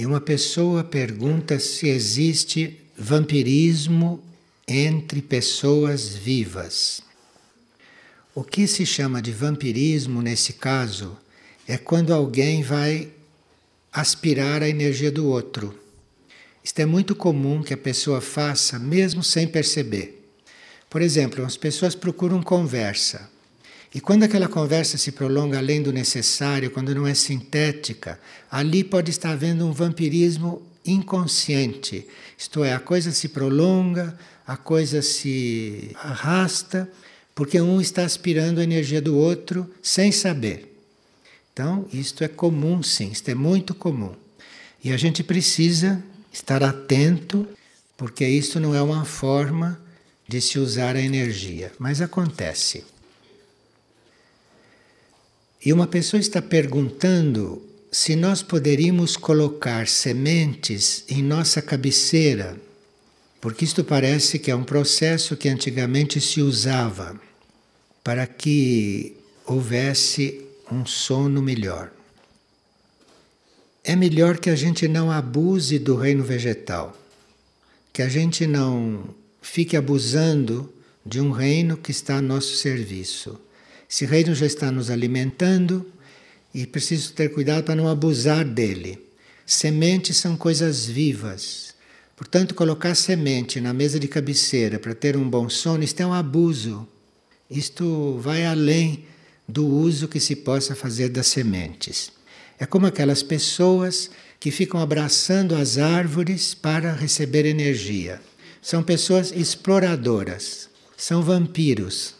E uma pessoa pergunta se existe vampirismo entre pessoas vivas. O que se chama de vampirismo nesse caso é quando alguém vai aspirar a energia do outro. Isto é muito comum que a pessoa faça mesmo sem perceber. Por exemplo, as pessoas procuram conversa. E quando aquela conversa se prolonga além do necessário, quando não é sintética, ali pode estar havendo um vampirismo inconsciente. Isto é, a coisa se prolonga, a coisa se arrasta, porque um está aspirando a energia do outro sem saber. Então, isto é comum, sim, isto é muito comum. E a gente precisa estar atento, porque isso não é uma forma de se usar a energia, mas acontece. E uma pessoa está perguntando se nós poderíamos colocar sementes em nossa cabeceira, porque isto parece que é um processo que antigamente se usava para que houvesse um sono melhor. É melhor que a gente não abuse do reino vegetal, que a gente não fique abusando de um reino que está a nosso serviço. Esse reino já está nos alimentando e preciso ter cuidado para não abusar dele. Sementes são coisas vivas. Portanto, colocar semente na mesa de cabeceira para ter um bom sono, isto é um abuso. Isto vai além do uso que se possa fazer das sementes. É como aquelas pessoas que ficam abraçando as árvores para receber energia. São pessoas exploradoras, são vampiros.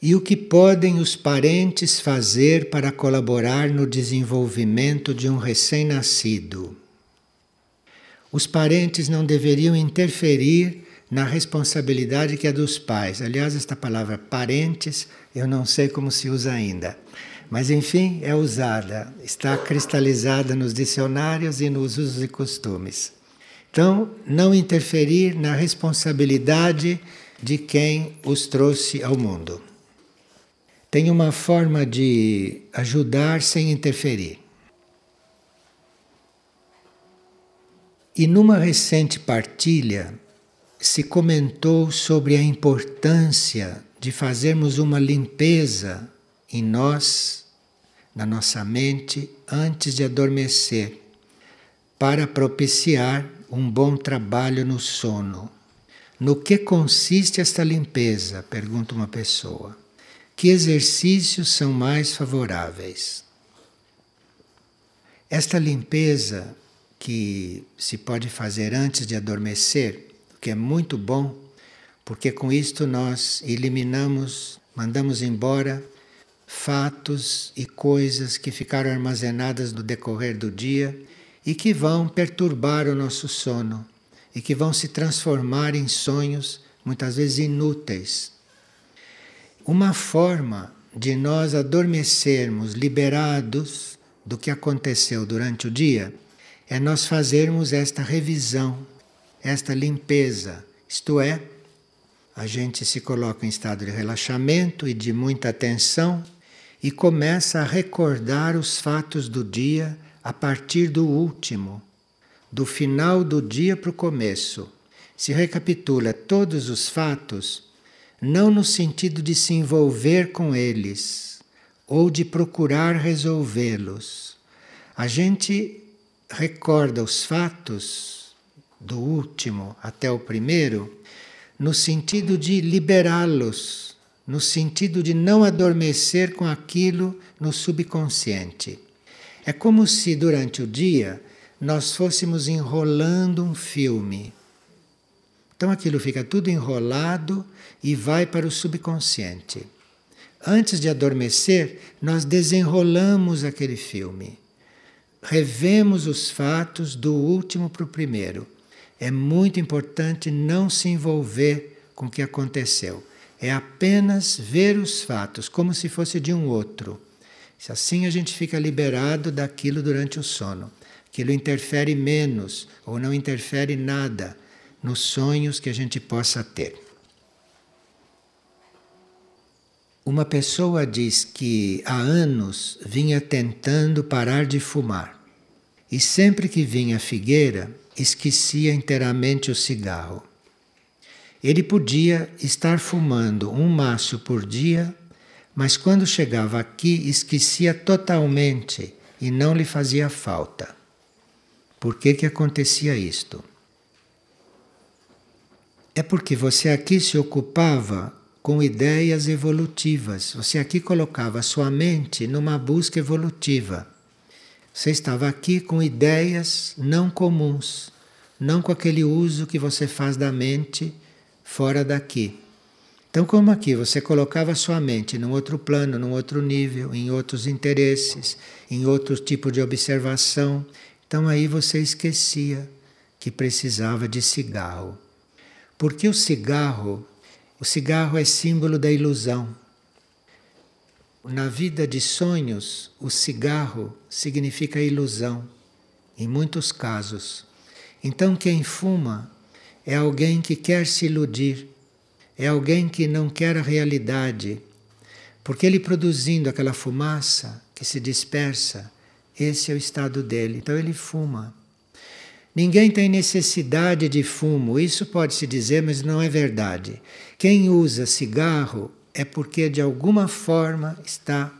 E o que podem os parentes fazer para colaborar no desenvolvimento de um recém-nascido? Os parentes não deveriam interferir na responsabilidade que é dos pais. Aliás, esta palavra parentes eu não sei como se usa ainda. Mas enfim, é usada, está cristalizada nos dicionários e nos usos e costumes. Então, não interferir na responsabilidade de quem os trouxe ao mundo tem uma forma de ajudar sem interferir. E numa recente partilha se comentou sobre a importância de fazermos uma limpeza em nós, na nossa mente, antes de adormecer, para propiciar um bom trabalho no sono. No que consiste esta limpeza? pergunta uma pessoa. Que exercícios são mais favoráveis? Esta limpeza que se pode fazer antes de adormecer, que é muito bom, porque com isto nós eliminamos, mandamos embora fatos e coisas que ficaram armazenadas no decorrer do dia e que vão perturbar o nosso sono e que vão se transformar em sonhos muitas vezes inúteis uma forma de nós adormecermos liberados do que aconteceu durante o dia é nós fazermos esta revisão, esta limpeza. Isto é, a gente se coloca em estado de relaxamento e de muita atenção e começa a recordar os fatos do dia a partir do último, do final do dia para o começo. Se recapitula todos os fatos não no sentido de se envolver com eles ou de procurar resolvê-los. A gente recorda os fatos do último até o primeiro no sentido de liberá-los, no sentido de não adormecer com aquilo no subconsciente. É como se durante o dia nós fôssemos enrolando um filme então aquilo fica tudo enrolado e vai para o subconsciente. Antes de adormecer, nós desenrolamos aquele filme. Revemos os fatos do último para o primeiro. É muito importante não se envolver com o que aconteceu. É apenas ver os fatos como se fosse de um outro. Assim a gente fica liberado daquilo durante o sono. Aquilo interfere menos ou não interfere nada nos sonhos que a gente possa ter. Uma pessoa diz que há anos vinha tentando parar de fumar. e sempre que vinha a figueira, esquecia inteiramente o cigarro. Ele podia estar fumando um maço por dia, mas quando chegava aqui esquecia totalmente e não lhe fazia falta. Por que, que acontecia isto? É porque você aqui se ocupava com ideias evolutivas, você aqui colocava sua mente numa busca evolutiva. Você estava aqui com ideias não comuns, não com aquele uso que você faz da mente fora daqui. Então, como aqui você colocava sua mente num outro plano, num outro nível, em outros interesses, em outro tipo de observação, então aí você esquecia que precisava de cigarro. Porque o cigarro, o cigarro é símbolo da ilusão. Na vida de sonhos, o cigarro significa ilusão, em muitos casos. Então, quem fuma é alguém que quer se iludir, é alguém que não quer a realidade, porque ele produzindo aquela fumaça que se dispersa, esse é o estado dele. Então ele fuma. Ninguém tem necessidade de fumo, isso pode se dizer, mas não é verdade. Quem usa cigarro é porque de alguma forma está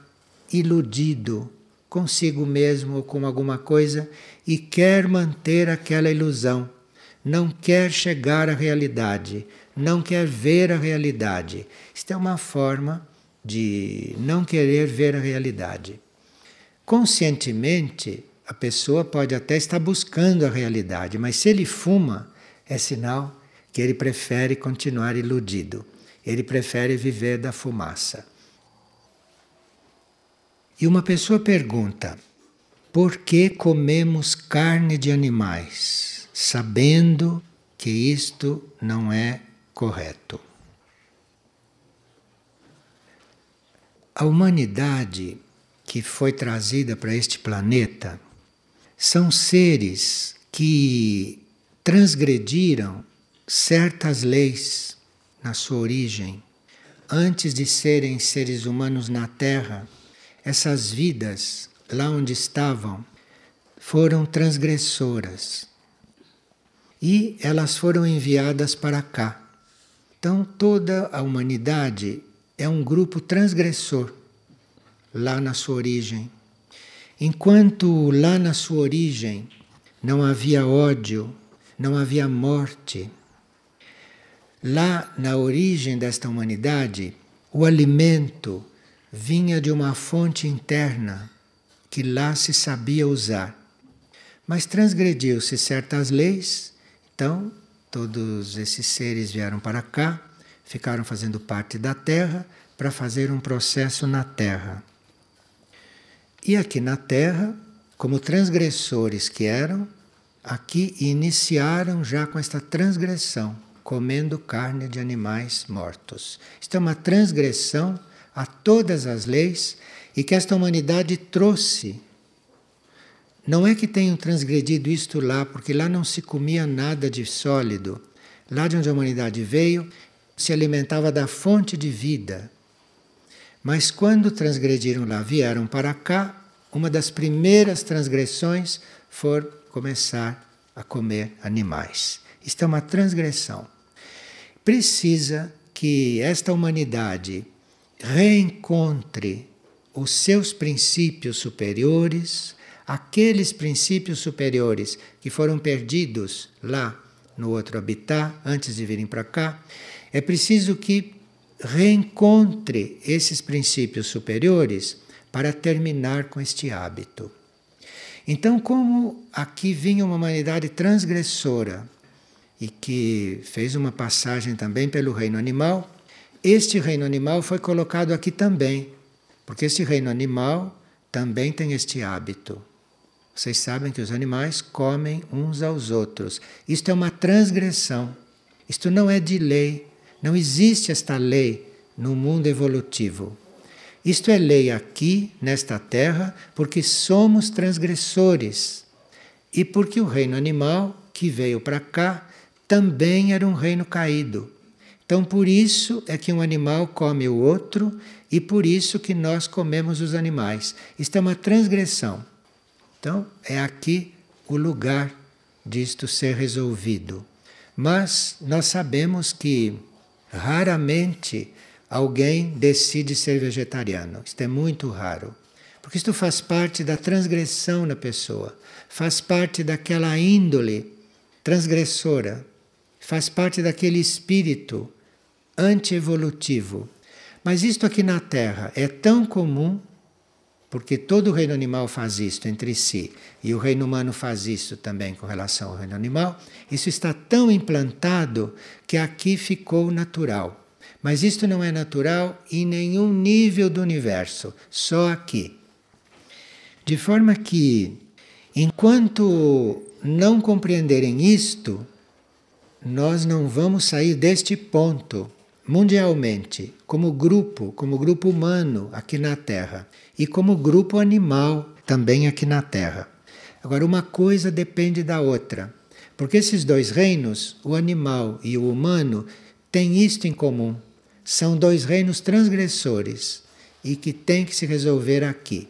iludido consigo mesmo ou com alguma coisa e quer manter aquela ilusão, não quer chegar à realidade, não quer ver a realidade. Isto é uma forma de não querer ver a realidade. Conscientemente, a pessoa pode até estar buscando a realidade, mas se ele fuma, é sinal que ele prefere continuar iludido. Ele prefere viver da fumaça. E uma pessoa pergunta: por que comemos carne de animais, sabendo que isto não é correto? A humanidade que foi trazida para este planeta são seres que transgrediram certas leis na sua origem. Antes de serem seres humanos na Terra, essas vidas, lá onde estavam, foram transgressoras. E elas foram enviadas para cá. Então, toda a humanidade é um grupo transgressor lá na sua origem. Enquanto lá na sua origem não havia ódio, não havia morte, lá na origem desta humanidade, o alimento vinha de uma fonte interna que lá se sabia usar. Mas transgrediu-se certas leis, então todos esses seres vieram para cá, ficaram fazendo parte da Terra para fazer um processo na Terra. E aqui na Terra, como transgressores que eram, aqui iniciaram já com esta transgressão, comendo carne de animais mortos. Isto é uma transgressão a todas as leis e que esta humanidade trouxe. Não é que tenham transgredido isto lá, porque lá não se comia nada de sólido. Lá de onde a humanidade veio, se alimentava da fonte de vida. Mas quando transgrediram lá, vieram para cá, uma das primeiras transgressões for começar a comer animais. Isto é uma transgressão. Precisa que esta humanidade reencontre os seus princípios superiores, aqueles princípios superiores que foram perdidos lá no outro habitat, antes de virem para cá. É preciso que reencontre esses princípios superiores para terminar com este hábito. Então, como aqui vinha uma humanidade transgressora e que fez uma passagem também pelo reino animal, este reino animal foi colocado aqui também, porque este reino animal também tem este hábito. Vocês sabem que os animais comem uns aos outros. Isto é uma transgressão. Isto não é de lei. Não existe esta lei no mundo evolutivo. Isto é lei aqui, nesta terra, porque somos transgressores. E porque o reino animal que veio para cá também era um reino caído. Então, por isso é que um animal come o outro e por isso que nós comemos os animais. Isto é uma transgressão. Então, é aqui o lugar disto ser resolvido. Mas nós sabemos que raramente alguém decide ser vegetariano. Isto é muito raro. Porque isto faz parte da transgressão na pessoa, faz parte daquela índole transgressora, faz parte daquele espírito antievolutivo. Mas isto aqui na Terra é tão comum, porque todo o reino animal faz isto entre si, e o reino humano faz isso também com relação ao reino animal, isso está tão implantado que aqui ficou natural. Mas isto não é natural em nenhum nível do universo, só aqui. De forma que, enquanto não compreenderem isto, nós não vamos sair deste ponto mundialmente, como grupo, como grupo humano aqui na Terra e como grupo animal também aqui na Terra. Agora, uma coisa depende da outra, porque esses dois reinos, o animal e o humano, têm isto em comum. São dois reinos transgressores e que têm que se resolver aqui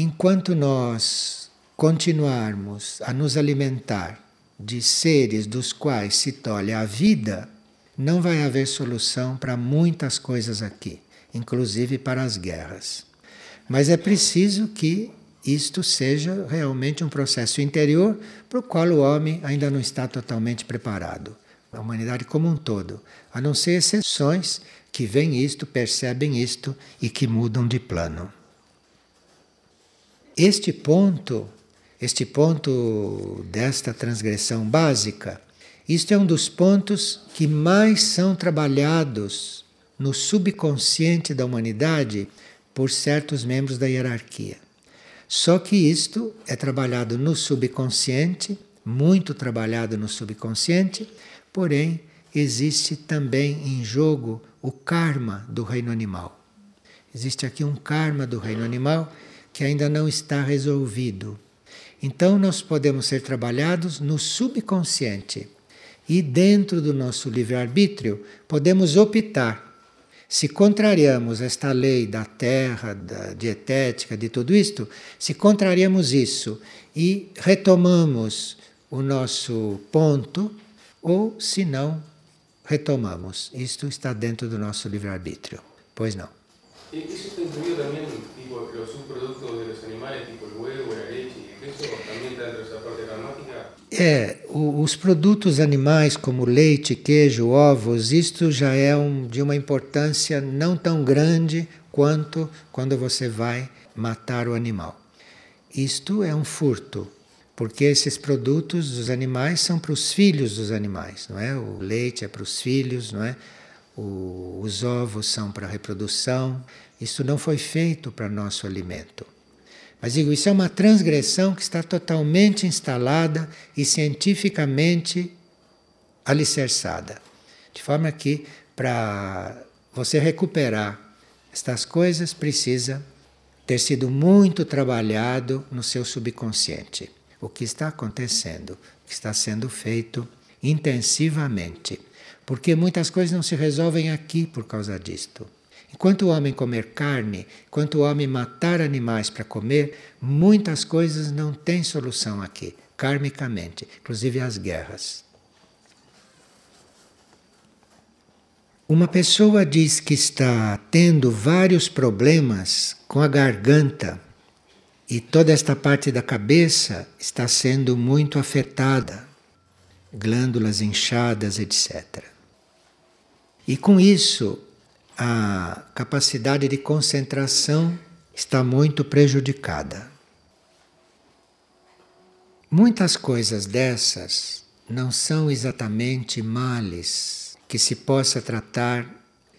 enquanto nós continuarmos a nos alimentar de seres dos quais se tolhe a vida, não vai haver solução para muitas coisas aqui, inclusive para as guerras. Mas é preciso que isto seja realmente um processo interior para o qual o homem ainda não está totalmente preparado. A humanidade como um todo, a não ser exceções que veem isto, percebem isto e que mudam de plano. Este ponto, este ponto desta transgressão básica, isto é um dos pontos que mais são trabalhados no subconsciente da humanidade por certos membros da hierarquia. Só que isto é trabalhado no subconsciente, muito trabalhado no subconsciente, porém existe também em jogo o karma do reino animal. Existe aqui um karma do reino animal que ainda não está resolvido. Então, nós podemos ser trabalhados no subconsciente e, dentro do nosso livre-arbítrio, podemos optar. Se contrariamos esta lei da terra, da dietética, de tudo isto, se contrariamos isso e retomamos o nosso ponto, ou se não, retomamos. Isto está dentro do nosso livre-arbítrio. Pois não. Isso está incluído também tipo, los subproductos de los animales, tipo el huevo, y el queso, también está dentro de esa parte gramática? É, os produtos animais como leite, queijo, ovos, isto já é um, de uma importância não tão grande quanto quando você vai matar o animal. Isto é um furto, porque esses produtos dos animais são para os filhos dos animais, não é? O leite é para os filhos, não é? O, os ovos são para a reprodução. Isso não foi feito para nosso alimento. Mas digo, isso é uma transgressão que está totalmente instalada e cientificamente alicerçada. De forma que, para você recuperar estas coisas, precisa ter sido muito trabalhado no seu subconsciente. O que está acontecendo, o que está sendo feito intensivamente. Porque muitas coisas não se resolvem aqui por causa disto. Enquanto o homem comer carne, enquanto o homem matar animais para comer, muitas coisas não têm solução aqui, karmicamente, inclusive as guerras. Uma pessoa diz que está tendo vários problemas com a garganta e toda esta parte da cabeça está sendo muito afetada, glândulas inchadas, etc. E com isso, a capacidade de concentração está muito prejudicada. Muitas coisas dessas não são exatamente males que se possa tratar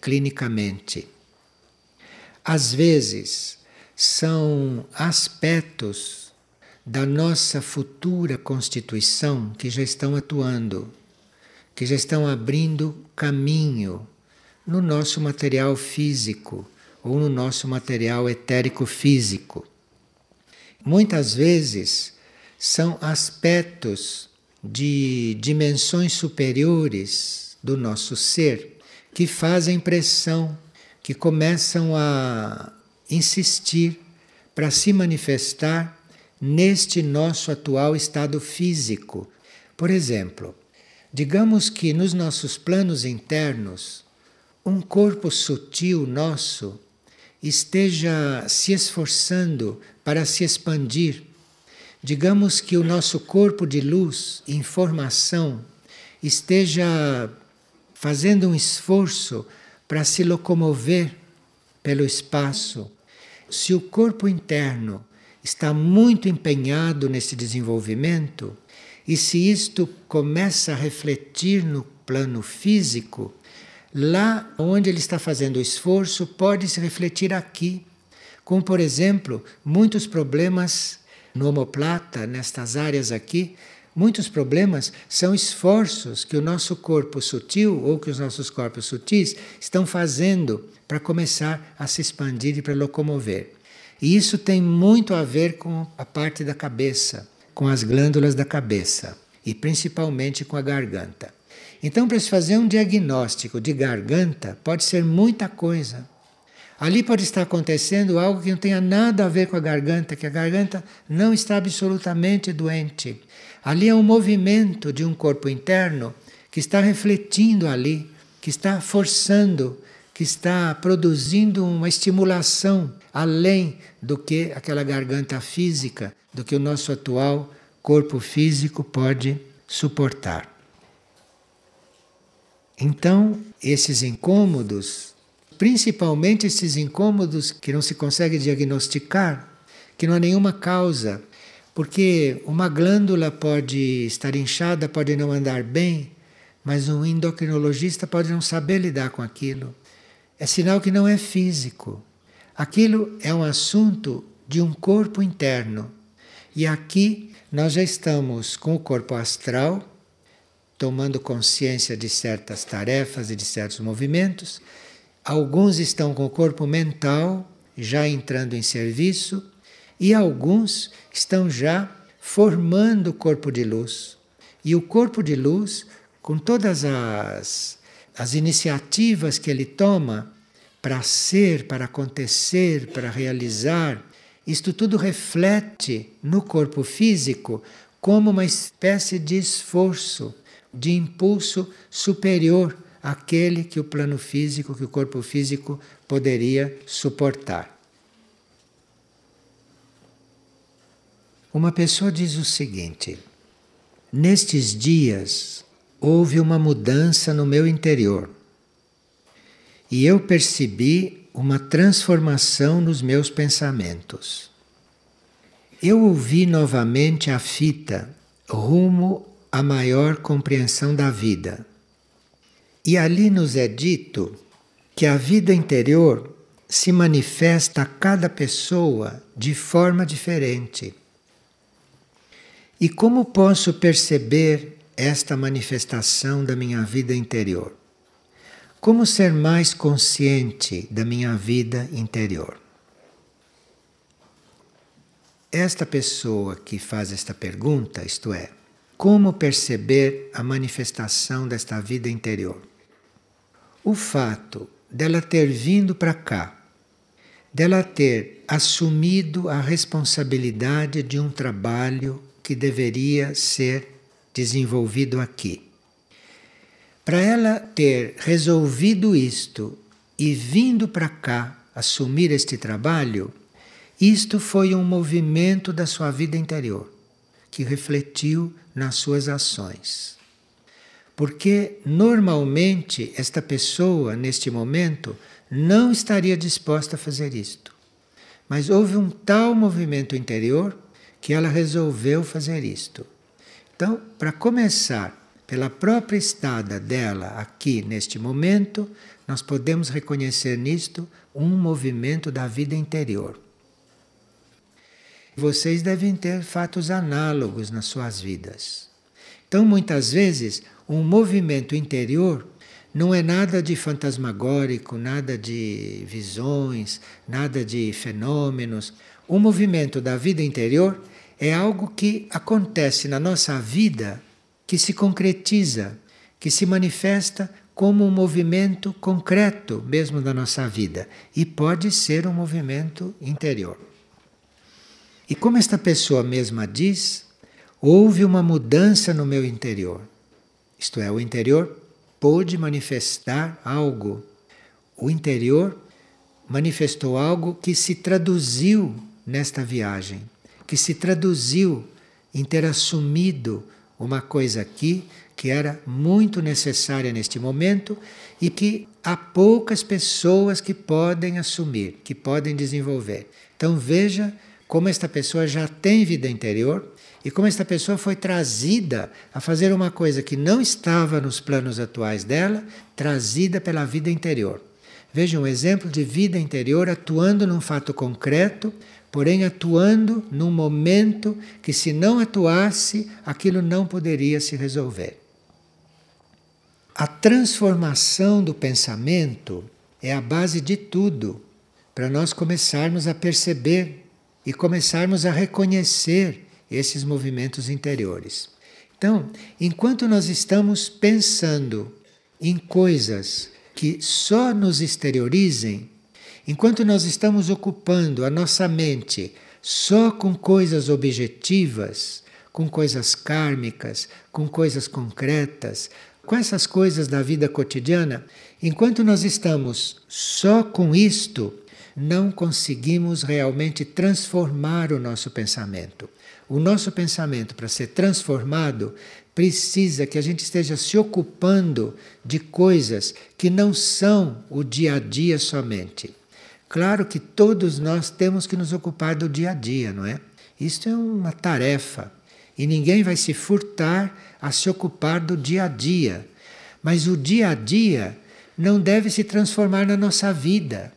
clinicamente. Às vezes, são aspectos da nossa futura constituição que já estão atuando que já estão abrindo caminho no nosso material físico ou no nosso material etérico físico. Muitas vezes são aspectos de dimensões superiores do nosso ser que fazem pressão, que começam a insistir para se manifestar neste nosso atual estado físico. Por exemplo, digamos que nos nossos planos internos, um corpo sutil nosso esteja se esforçando para se expandir. Digamos que o nosso corpo de luz, informação, esteja fazendo um esforço para se locomover pelo espaço. Se o corpo interno está muito empenhado nesse desenvolvimento, e se isto começa a refletir no plano físico, lá onde ele está fazendo o esforço, pode se refletir aqui. Como, por exemplo, muitos problemas no homoplata, nestas áreas aqui, muitos problemas são esforços que o nosso corpo sutil ou que os nossos corpos sutis estão fazendo para começar a se expandir e para locomover. E isso tem muito a ver com a parte da cabeça, com as glândulas da cabeça e principalmente com a garganta. Então, para se fazer um diagnóstico de garganta, pode ser muita coisa. Ali pode estar acontecendo algo que não tenha nada a ver com a garganta, que a garganta não está absolutamente doente. Ali é um movimento de um corpo interno que está refletindo ali, que está forçando, que está produzindo uma estimulação além do que aquela garganta física, do que o nosso atual corpo físico pode suportar. Então, esses incômodos, principalmente esses incômodos que não se consegue diagnosticar, que não há nenhuma causa, porque uma glândula pode estar inchada, pode não andar bem, mas um endocrinologista pode não saber lidar com aquilo. É sinal que não é físico. Aquilo é um assunto de um corpo interno. E aqui nós já estamos com o corpo astral, tomando consciência de certas tarefas e de certos movimentos. Alguns estão com o corpo mental, já entrando em serviço, e alguns estão já formando o corpo de luz. E o corpo de luz, com todas as, as iniciativas que ele toma, para ser, para acontecer, para realizar, isto tudo reflete no corpo físico como uma espécie de esforço, de impulso superior àquele que o plano físico, que o corpo físico poderia suportar. Uma pessoa diz o seguinte: Nestes dias houve uma mudança no meu interior e eu percebi uma transformação nos meus pensamentos. Eu ouvi novamente a fita rumo à maior compreensão da vida. E ali nos é dito que a vida interior se manifesta a cada pessoa de forma diferente. E como posso perceber esta manifestação da minha vida interior? Como ser mais consciente da minha vida interior? Esta pessoa que faz esta pergunta, isto é, como perceber a manifestação desta vida interior? O fato dela ter vindo para cá, dela ter assumido a responsabilidade de um trabalho que deveria ser desenvolvido aqui para ela ter resolvido isto e vindo para cá assumir este trabalho, isto foi um movimento da sua vida interior que refletiu nas suas ações. Porque normalmente esta pessoa, neste momento, não estaria disposta a fazer isto. Mas houve um tal movimento interior que ela resolveu fazer isto. Então, para começar pela própria estada dela aqui neste momento, nós podemos reconhecer nisto um movimento da vida interior. Vocês devem ter fatos análogos nas suas vidas. Então, muitas vezes, um movimento interior não é nada de fantasmagórico, nada de visões, nada de fenômenos. O movimento da vida interior é algo que acontece na nossa vida que se concretiza, que se manifesta como um movimento concreto mesmo da nossa vida e pode ser um movimento interior. E como esta pessoa mesma diz, houve uma mudança no meu interior. Isto é, o interior pôde manifestar algo. O interior manifestou algo que se traduziu nesta viagem, que se traduziu em ter assumido uma coisa aqui que era muito necessária neste momento e que há poucas pessoas que podem assumir, que podem desenvolver. Então veja como esta pessoa já tem vida interior e como esta pessoa foi trazida a fazer uma coisa que não estava nos planos atuais dela, trazida pela vida interior. Veja um exemplo de vida interior atuando num fato concreto, porém atuando num momento que, se não atuasse, aquilo não poderia se resolver. A transformação do pensamento é a base de tudo para nós começarmos a perceber e começarmos a reconhecer esses movimentos interiores. Então, enquanto nós estamos pensando em coisas que só nos exteriorizem, enquanto nós estamos ocupando a nossa mente só com coisas objetivas, com coisas kármicas, com coisas concretas, com essas coisas da vida cotidiana, enquanto nós estamos só com isto, não conseguimos realmente transformar o nosso pensamento. O nosso pensamento, para ser transformado, precisa que a gente esteja se ocupando de coisas que não são o dia a dia somente. Claro que todos nós temos que nos ocupar do dia a dia, não é? Isto é uma tarefa e ninguém vai se furtar a se ocupar do dia a dia. Mas o dia a dia não deve se transformar na nossa vida.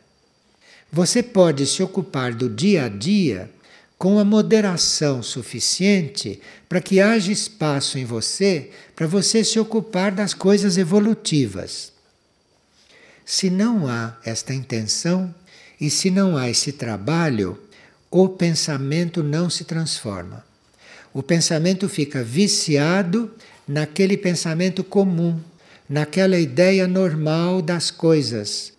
Você pode se ocupar do dia a dia com a moderação suficiente para que haja espaço em você para você se ocupar das coisas evolutivas. Se não há esta intenção e se não há esse trabalho, o pensamento não se transforma. O pensamento fica viciado naquele pensamento comum, naquela ideia normal das coisas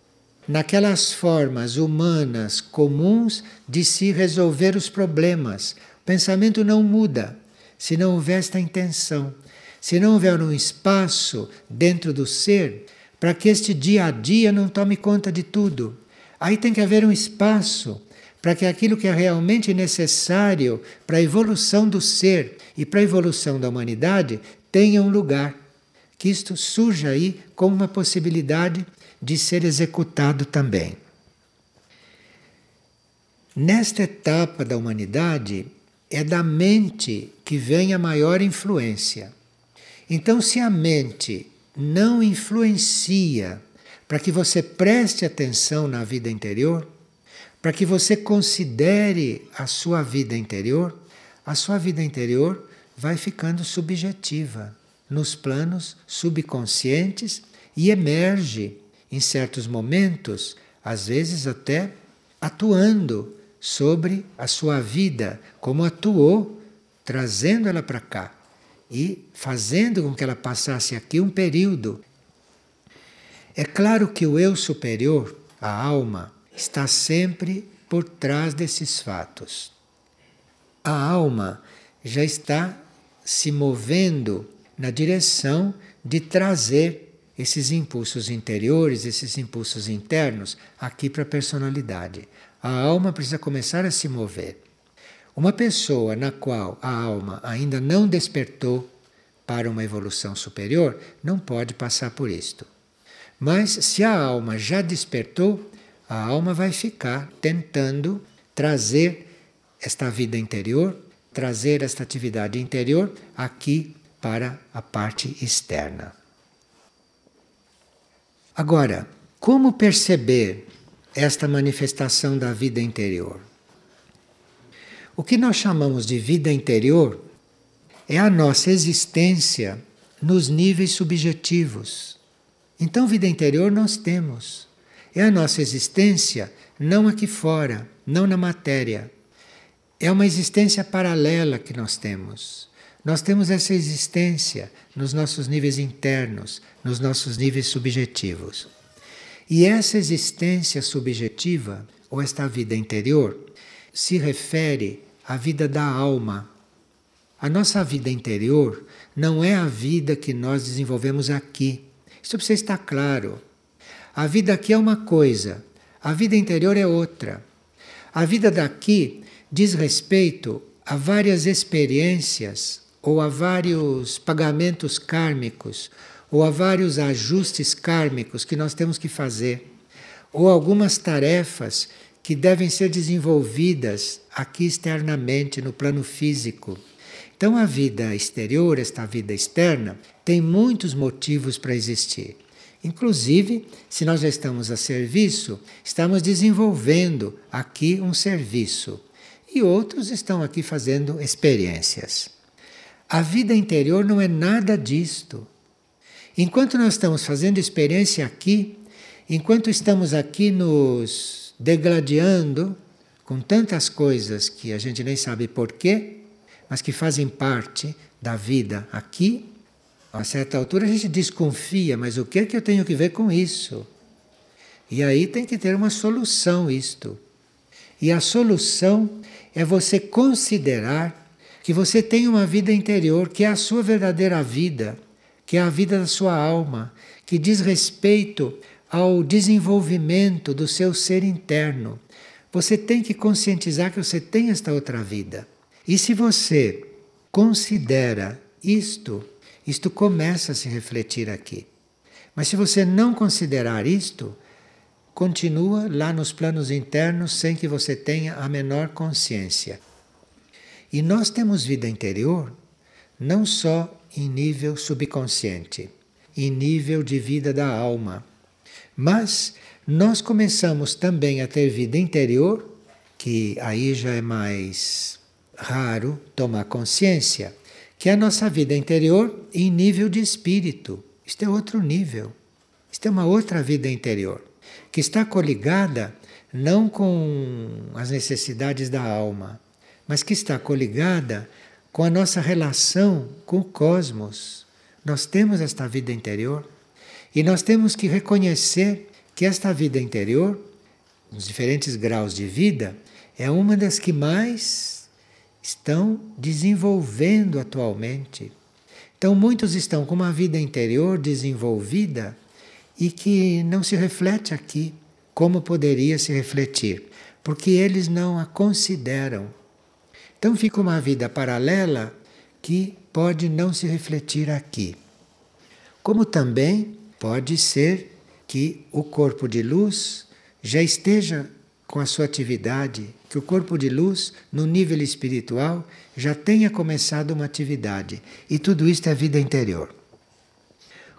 naquelas formas humanas comuns de se resolver os problemas. O pensamento não muda se não houver esta intenção, se não houver um espaço dentro do ser para que este dia a dia não tome conta de tudo. Aí tem que haver um espaço para que aquilo que é realmente necessário para a evolução do ser e para a evolução da humanidade tenha um lugar. Que isto surja aí como uma possibilidade de ser executado também. Nesta etapa da humanidade, é da mente que vem a maior influência. Então, se a mente não influencia para que você preste atenção na vida interior, para que você considere a sua vida interior, a sua vida interior vai ficando subjetiva nos planos subconscientes e emerge em certos momentos, às vezes até atuando sobre a sua vida, como atuou, trazendo ela para cá e fazendo com que ela passasse aqui um período. É claro que o eu superior, a alma, está sempre por trás desses fatos. A alma já está se movendo na direção de trazer esses impulsos interiores, esses impulsos internos, aqui para a personalidade. A alma precisa começar a se mover. Uma pessoa na qual a alma ainda não despertou para uma evolução superior não pode passar por isto. Mas se a alma já despertou, a alma vai ficar tentando trazer esta vida interior, trazer esta atividade interior aqui para a parte externa. Agora, como perceber esta manifestação da vida interior? O que nós chamamos de vida interior é a nossa existência nos níveis subjetivos. Então, vida interior nós temos. É a nossa existência não aqui fora, não na matéria. É uma existência paralela que nós temos. Nós temos essa existência nos nossos níveis internos, nos nossos níveis subjetivos. E essa existência subjetiva, ou esta vida interior, se refere a vida da alma. A nossa vida interior não é a vida que nós desenvolvemos aqui. Isso precisa estar claro. A vida aqui é uma coisa, a vida interior é outra. A vida daqui diz respeito a várias experiências ou a vários pagamentos kármicos ou a vários ajustes kármicos que nós temos que fazer, ou algumas tarefas que devem ser desenvolvidas aqui externamente no plano físico. Então, a vida exterior, esta vida externa, tem muitos motivos para existir. Inclusive, se nós já estamos a serviço, estamos desenvolvendo aqui um serviço e outros estão aqui fazendo experiências. A vida interior não é nada disto. Enquanto nós estamos fazendo experiência aqui, enquanto estamos aqui nos degladiando com tantas coisas que a gente nem sabe porquê, mas que fazem parte da vida aqui, a certa altura a gente desconfia, mas o que é que eu tenho que ver com isso? E aí tem que ter uma solução isto. E a solução é você considerar que você tem uma vida interior, que é a sua verdadeira vida que é a vida da sua alma, que diz respeito ao desenvolvimento do seu ser interno. Você tem que conscientizar que você tem esta outra vida. E se você considera isto, isto começa a se refletir aqui. Mas se você não considerar isto, continua lá nos planos internos sem que você tenha a menor consciência. E nós temos vida interior não só em nível subconsciente, em nível de vida da alma. Mas nós começamos também a ter vida interior, que aí já é mais raro tomar consciência, que a nossa vida interior em nível de espírito. Isto é outro nível. Isto é uma outra vida interior, que está coligada não com as necessidades da alma, mas que está coligada com a nossa relação com o cosmos. Nós temos esta vida interior e nós temos que reconhecer que esta vida interior, nos diferentes graus de vida, é uma das que mais estão desenvolvendo atualmente. Então, muitos estão com uma vida interior desenvolvida e que não se reflete aqui como poderia se refletir, porque eles não a consideram então fica uma vida paralela que pode não se refletir aqui. Como também pode ser que o corpo de luz já esteja com a sua atividade, que o corpo de luz, no nível espiritual, já tenha começado uma atividade. E tudo isto é vida interior.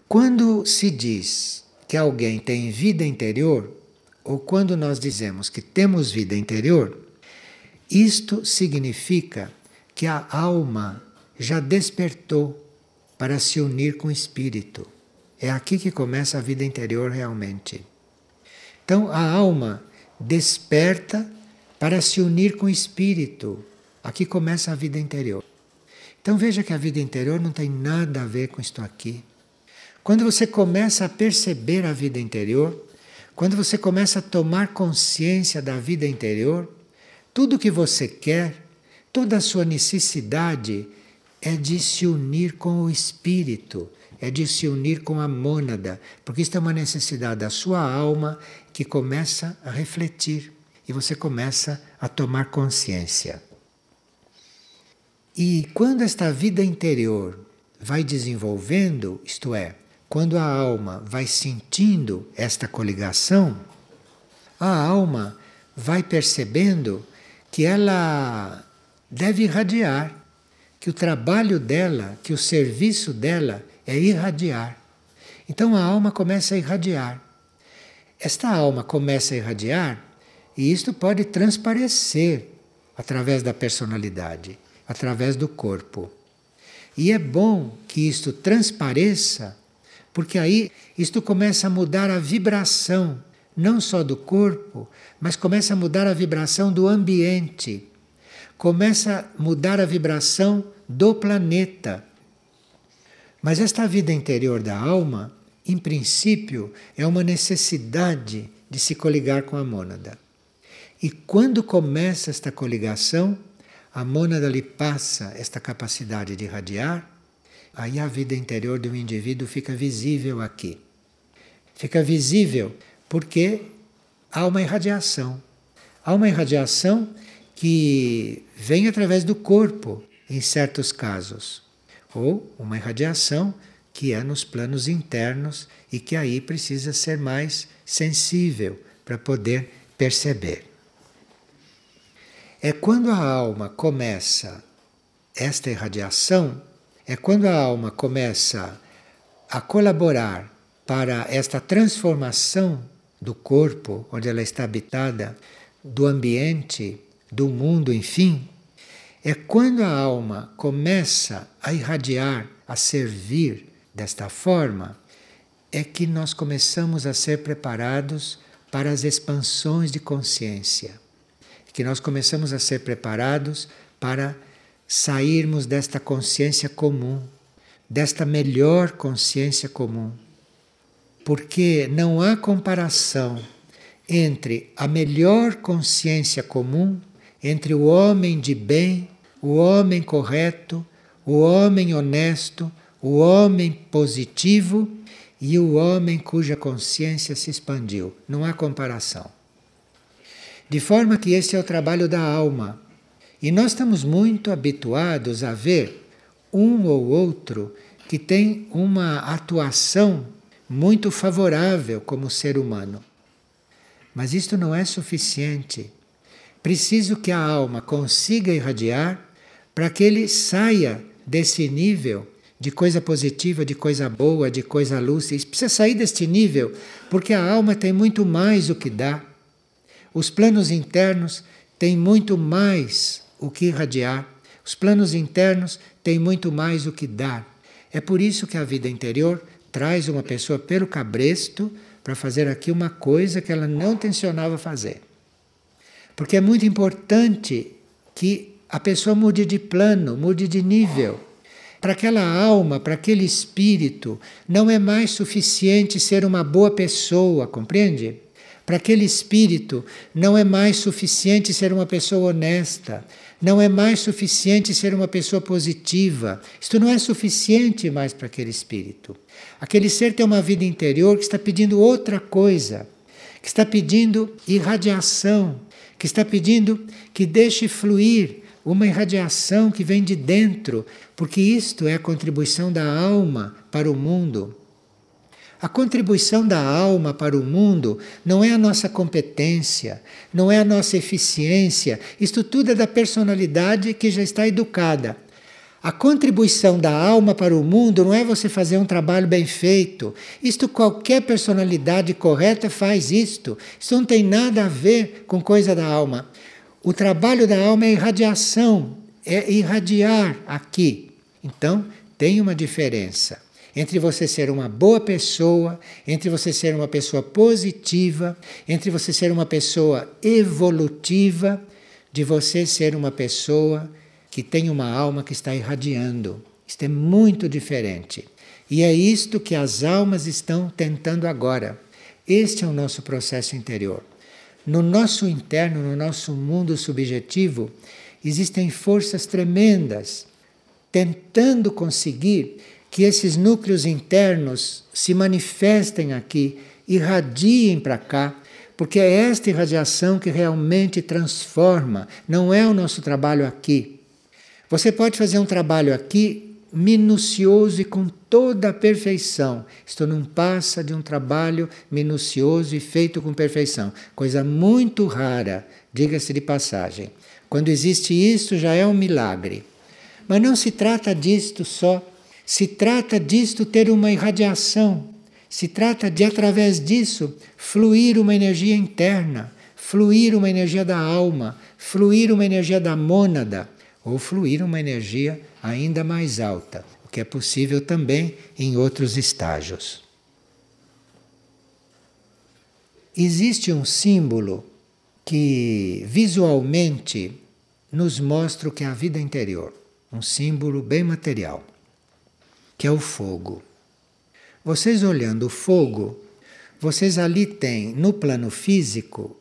Quando se diz que alguém tem vida interior, ou quando nós dizemos que temos vida interior, isto significa que a alma já despertou para se unir com o espírito. É aqui que começa a vida interior realmente. Então a alma desperta para se unir com o espírito. Aqui começa a vida interior. Então veja que a vida interior não tem nada a ver com isto aqui. Quando você começa a perceber a vida interior, quando você começa a tomar consciência da vida interior, tudo que você quer, toda a sua necessidade é de se unir com o espírito, é de se unir com a mônada, porque isto é uma necessidade da sua alma que começa a refletir e você começa a tomar consciência. E quando esta vida interior vai desenvolvendo, isto é, quando a alma vai sentindo esta coligação, a alma vai percebendo que ela deve irradiar, que o trabalho dela, que o serviço dela é irradiar. Então a alma começa a irradiar. Esta alma começa a irradiar e isto pode transparecer através da personalidade, através do corpo. E é bom que isto transpareça, porque aí isto começa a mudar a vibração não só do corpo, mas começa a mudar a vibração do ambiente, começa a mudar a vibração do planeta. Mas esta vida interior da alma, em princípio, é uma necessidade de se coligar com a mônada. E quando começa esta coligação, a mônada lhe passa esta capacidade de irradiar, aí a vida interior de um indivíduo fica visível aqui. Fica visível porque há uma irradiação. Há uma irradiação que vem através do corpo, em certos casos, ou uma irradiação que é nos planos internos e que aí precisa ser mais sensível para poder perceber. É quando a alma começa esta irradiação, é quando a alma começa a colaborar para esta transformação do corpo, onde ela está habitada, do ambiente, do mundo, enfim, é quando a alma começa a irradiar, a servir desta forma, é que nós começamos a ser preparados para as expansões de consciência. Que nós começamos a ser preparados para sairmos desta consciência comum, desta melhor consciência comum porque não há comparação entre a melhor consciência comum, entre o homem de bem, o homem correto, o homem honesto, o homem positivo e o homem cuja consciência se expandiu. Não há comparação. De forma que esse é o trabalho da alma. E nós estamos muito habituados a ver um ou outro que tem uma atuação muito favorável como ser humano. Mas isto não é suficiente. Preciso que a alma consiga irradiar para que ele saia desse nível de coisa positiva, de coisa boa, de coisa lúcida. Precisa sair deste nível, porque a alma tem muito mais o que dar. Os planos internos têm muito mais o que irradiar. Os planos internos têm muito mais o que dar. É por isso que a vida interior traz uma pessoa pelo cabresto para fazer aqui uma coisa que ela não tensionava fazer. Porque é muito importante que a pessoa mude de plano, mude de nível. Para aquela alma, para aquele espírito, não é mais suficiente ser uma boa pessoa, compreende? Para aquele espírito, não é mais suficiente ser uma pessoa honesta, não é mais suficiente ser uma pessoa positiva. Isto não é suficiente mais para aquele espírito. Aquele ser tem uma vida interior que está pedindo outra coisa, que está pedindo irradiação, que está pedindo que deixe fluir uma irradiação que vem de dentro, porque isto é a contribuição da alma para o mundo. A contribuição da alma para o mundo não é a nossa competência, não é a nossa eficiência, isto tudo é da personalidade que já está educada. A contribuição da alma para o mundo não é você fazer um trabalho bem feito. Isto qualquer personalidade correta faz isto. Isso não tem nada a ver com coisa da alma. O trabalho da alma é irradiação, é irradiar aqui. Então, tem uma diferença entre você ser uma boa pessoa, entre você ser uma pessoa positiva, entre você ser uma pessoa evolutiva, de você ser uma pessoa que tem uma alma que está irradiando. Isto é muito diferente. E é isto que as almas estão tentando agora. Este é o nosso processo interior. No nosso interno, no nosso mundo subjetivo, existem forças tremendas tentando conseguir que esses núcleos internos se manifestem aqui, irradiem para cá, porque é esta irradiação que realmente transforma, não é o nosso trabalho aqui. Você pode fazer um trabalho aqui minucioso e com toda a perfeição. Isto não passa de um trabalho minucioso e feito com perfeição. Coisa muito rara, diga-se de passagem. Quando existe isso, já é um milagre. Mas não se trata disto só. Se trata disto ter uma irradiação. Se trata de, através disso, fluir uma energia interna, fluir uma energia da alma, fluir uma energia da mônada ou fluir uma energia ainda mais alta, o que é possível também em outros estágios. Existe um símbolo que visualmente nos mostra o que é a vida interior, um símbolo bem material, que é o fogo. Vocês olhando o fogo, vocês ali têm no plano físico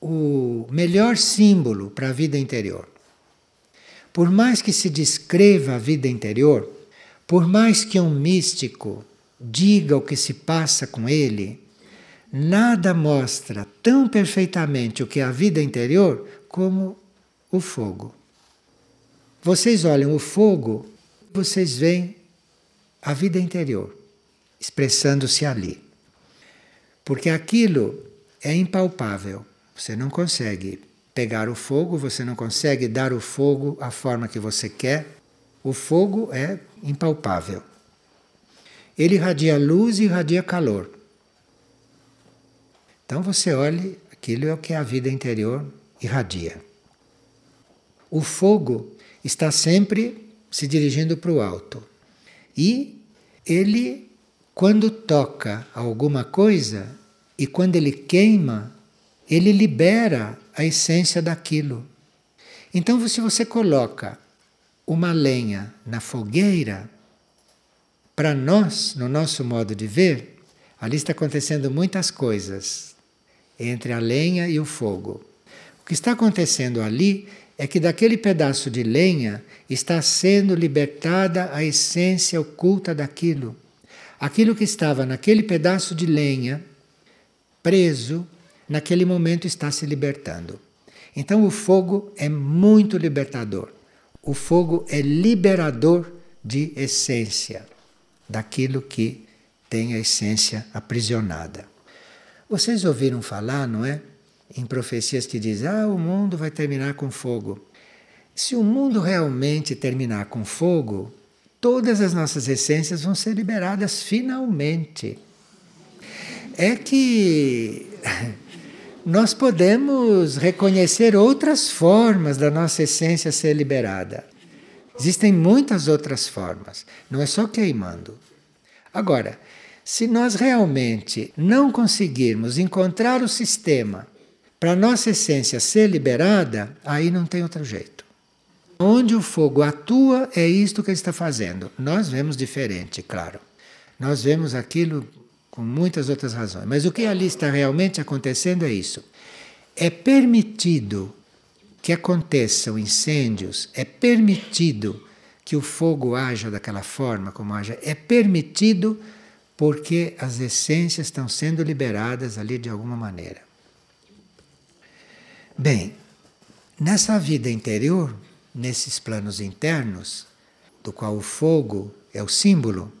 o melhor símbolo para a vida interior Por mais que se descreva a vida interior, por mais que um místico diga o que se passa com ele, nada mostra tão perfeitamente o que é a vida interior como o fogo. Vocês olham o fogo, vocês veem a vida interior expressando-se ali. Porque aquilo é impalpável. Você não consegue pegar o fogo, você não consegue dar o fogo a forma que você quer. O fogo é impalpável. Ele irradia luz e irradia calor. Então você olhe, aquilo é o que a vida interior irradia. O fogo está sempre se dirigindo para o alto. E ele, quando toca alguma coisa e quando ele queima, ele libera a essência daquilo. Então, se você coloca uma lenha na fogueira, para nós, no nosso modo de ver, ali está acontecendo muitas coisas entre a lenha e o fogo. O que está acontecendo ali é que daquele pedaço de lenha está sendo libertada a essência oculta daquilo. Aquilo que estava naquele pedaço de lenha, preso, naquele momento está se libertando. Então o fogo é muito libertador. O fogo é liberador de essência, daquilo que tem a essência aprisionada. Vocês ouviram falar, não é? Em profecias que dizem: ah, o mundo vai terminar com fogo. Se o mundo realmente terminar com fogo, todas as nossas essências vão ser liberadas finalmente. É que nós podemos reconhecer outras formas da nossa essência ser liberada. Existem muitas outras formas, não é só queimando. Agora, se nós realmente não conseguirmos encontrar o sistema para a nossa essência ser liberada, aí não tem outro jeito. Onde o fogo atua, é isto que ele está fazendo. Nós vemos diferente, claro. Nós vemos aquilo com muitas outras razões. Mas o que ali está realmente acontecendo é isso. É permitido que aconteçam incêndios, é permitido que o fogo haja daquela forma como haja, é permitido porque as essências estão sendo liberadas ali de alguma maneira. Bem, nessa vida interior, nesses planos internos, do qual o fogo é o símbolo,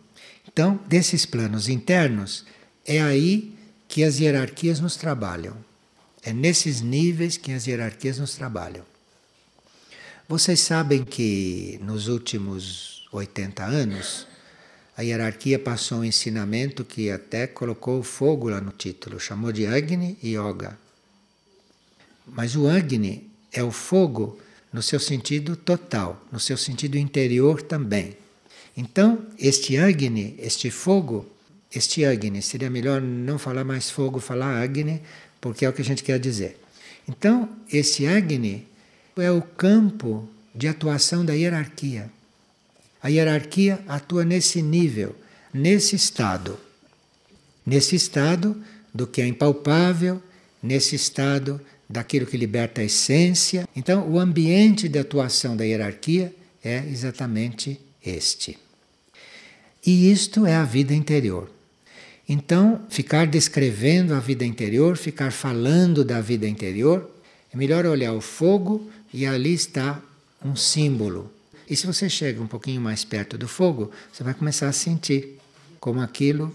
então, desses planos internos, é aí que as hierarquias nos trabalham. É nesses níveis que as hierarquias nos trabalham. Vocês sabem que nos últimos 80 anos, a hierarquia passou um ensinamento que até colocou fogo lá no título, chamou de Agni Yoga. Mas o Agni é o fogo no seu sentido total, no seu sentido interior também. Então, este Agni, este fogo, este Agni, seria melhor não falar mais fogo, falar Agni, porque é o que a gente quer dizer. Então, esse Agni é o campo de atuação da hierarquia. A hierarquia atua nesse nível, nesse estado. Nesse estado do que é impalpável, nesse estado daquilo que liberta a essência. Então, o ambiente de atuação da hierarquia é exatamente este. E isto é a vida interior. Então, ficar descrevendo a vida interior, ficar falando da vida interior, é melhor olhar o fogo e ali está um símbolo. E se você chega um pouquinho mais perto do fogo, você vai começar a sentir como aquilo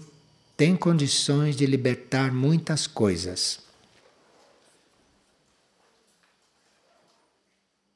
tem condições de libertar muitas coisas.